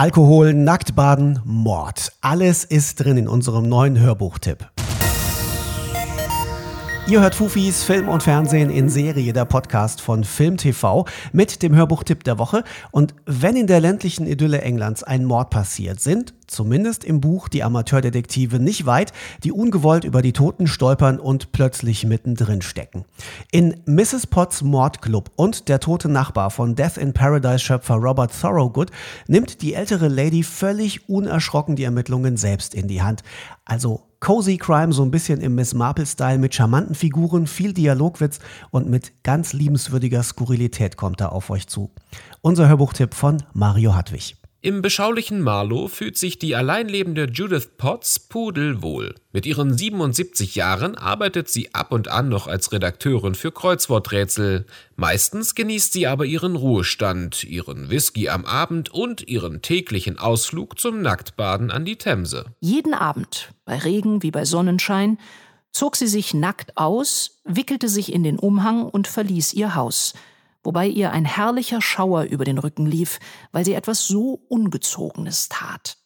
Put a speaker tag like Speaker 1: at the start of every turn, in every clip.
Speaker 1: Alkohol, Nacktbaden, Mord. Alles ist drin in unserem neuen Hörbuchtipp. Ihr hört Fufis Film und Fernsehen in Serie, der Podcast von Film TV mit dem Hörbuchtipp der Woche. Und wenn in der ländlichen Idylle Englands ein Mord passiert, sind zumindest im Buch die Amateurdetektive nicht weit, die ungewollt über die Toten stolpern und plötzlich mittendrin stecken. In Mrs. Potts Mordclub und der tote Nachbar von Death in Paradise Schöpfer Robert Thorogood nimmt die ältere Lady völlig unerschrocken die Ermittlungen selbst in die Hand. Also Cozy Crime, so ein bisschen im Miss Marple-Style mit charmanten Figuren, viel Dialogwitz und mit ganz liebenswürdiger Skurrilität kommt er auf euch zu. Unser Hörbuchtipp von Mario Hartwig.
Speaker 2: Im beschaulichen Marlow fühlt sich die alleinlebende Judith Potts pudelwohl. Mit ihren 77 Jahren arbeitet sie ab und an noch als Redakteurin für Kreuzworträtsel. Meistens genießt sie aber ihren Ruhestand, ihren Whisky am Abend und ihren täglichen Ausflug zum Nacktbaden an die Themse.
Speaker 3: Jeden Abend, bei Regen wie bei Sonnenschein, zog sie sich nackt aus, wickelte sich in den Umhang und verließ ihr Haus – wobei ihr ein herrlicher Schauer über den Rücken lief, weil sie etwas so Ungezogenes tat.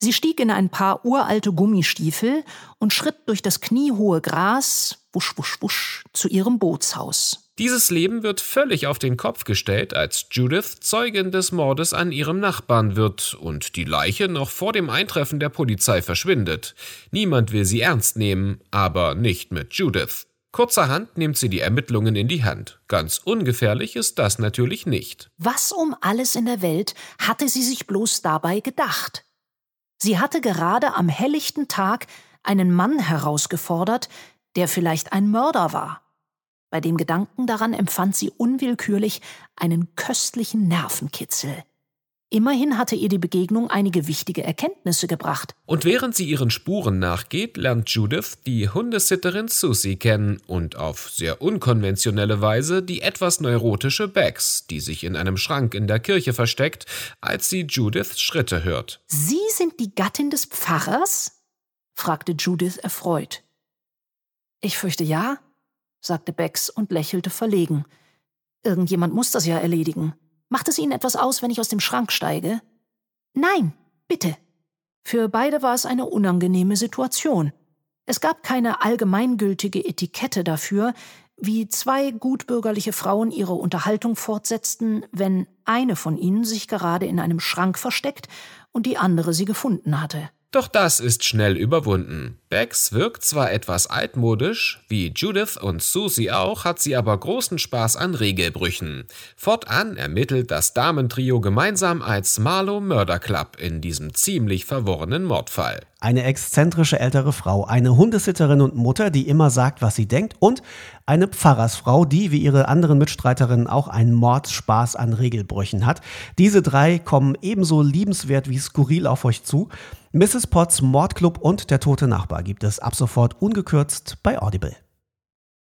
Speaker 3: Sie stieg in ein paar uralte Gummistiefel und schritt durch das kniehohe Gras, wusch, wusch, wusch, zu ihrem Bootshaus.
Speaker 2: Dieses Leben wird völlig auf den Kopf gestellt, als Judith Zeugin des Mordes an ihrem Nachbarn wird und die Leiche noch vor dem Eintreffen der Polizei verschwindet. Niemand will sie ernst nehmen, aber nicht mit Judith. Kurzerhand nimmt sie die Ermittlungen in die Hand. Ganz ungefährlich ist das natürlich nicht.
Speaker 3: Was um alles in der Welt hatte sie sich bloß dabei gedacht? Sie hatte gerade am helllichten Tag einen Mann herausgefordert, der vielleicht ein Mörder war. Bei dem Gedanken daran empfand sie unwillkürlich einen köstlichen Nervenkitzel. Immerhin hatte ihr die Begegnung einige wichtige Erkenntnisse gebracht.
Speaker 2: Und während sie ihren Spuren nachgeht, lernt Judith die Hundesitterin Susie kennen und auf sehr unkonventionelle Weise die etwas neurotische Bex, die sich in einem Schrank in der Kirche versteckt, als sie Judiths Schritte hört.
Speaker 3: Sie sind die Gattin des Pfarrers? fragte Judith erfreut. Ich fürchte ja, sagte Bex und lächelte verlegen. Irgendjemand muss das ja erledigen. Macht es Ihnen etwas aus, wenn ich aus dem Schrank steige? Nein, bitte. Für beide war es eine unangenehme Situation. Es gab keine allgemeingültige Etikette dafür, wie zwei gutbürgerliche Frauen ihre Unterhaltung fortsetzten, wenn eine von ihnen sich gerade in einem Schrank versteckt und die andere sie gefunden hatte.
Speaker 2: Doch das ist schnell überwunden. Bex wirkt zwar etwas altmodisch, wie Judith und Susie auch, hat sie aber großen Spaß an Regelbrüchen. Fortan ermittelt das Damentrio gemeinsam als Marlow Murder Club in diesem ziemlich verworrenen Mordfall.
Speaker 1: Eine exzentrische ältere Frau, eine Hundesitterin und Mutter, die immer sagt, was sie denkt, und eine Pfarrersfrau, die wie ihre anderen Mitstreiterinnen auch einen Mordspaß an Regelbrüchen hat. Diese drei kommen ebenso liebenswert wie skurril auf euch zu. Mrs. Potts Mordclub und Der tote Nachbar gibt es ab sofort ungekürzt bei Audible.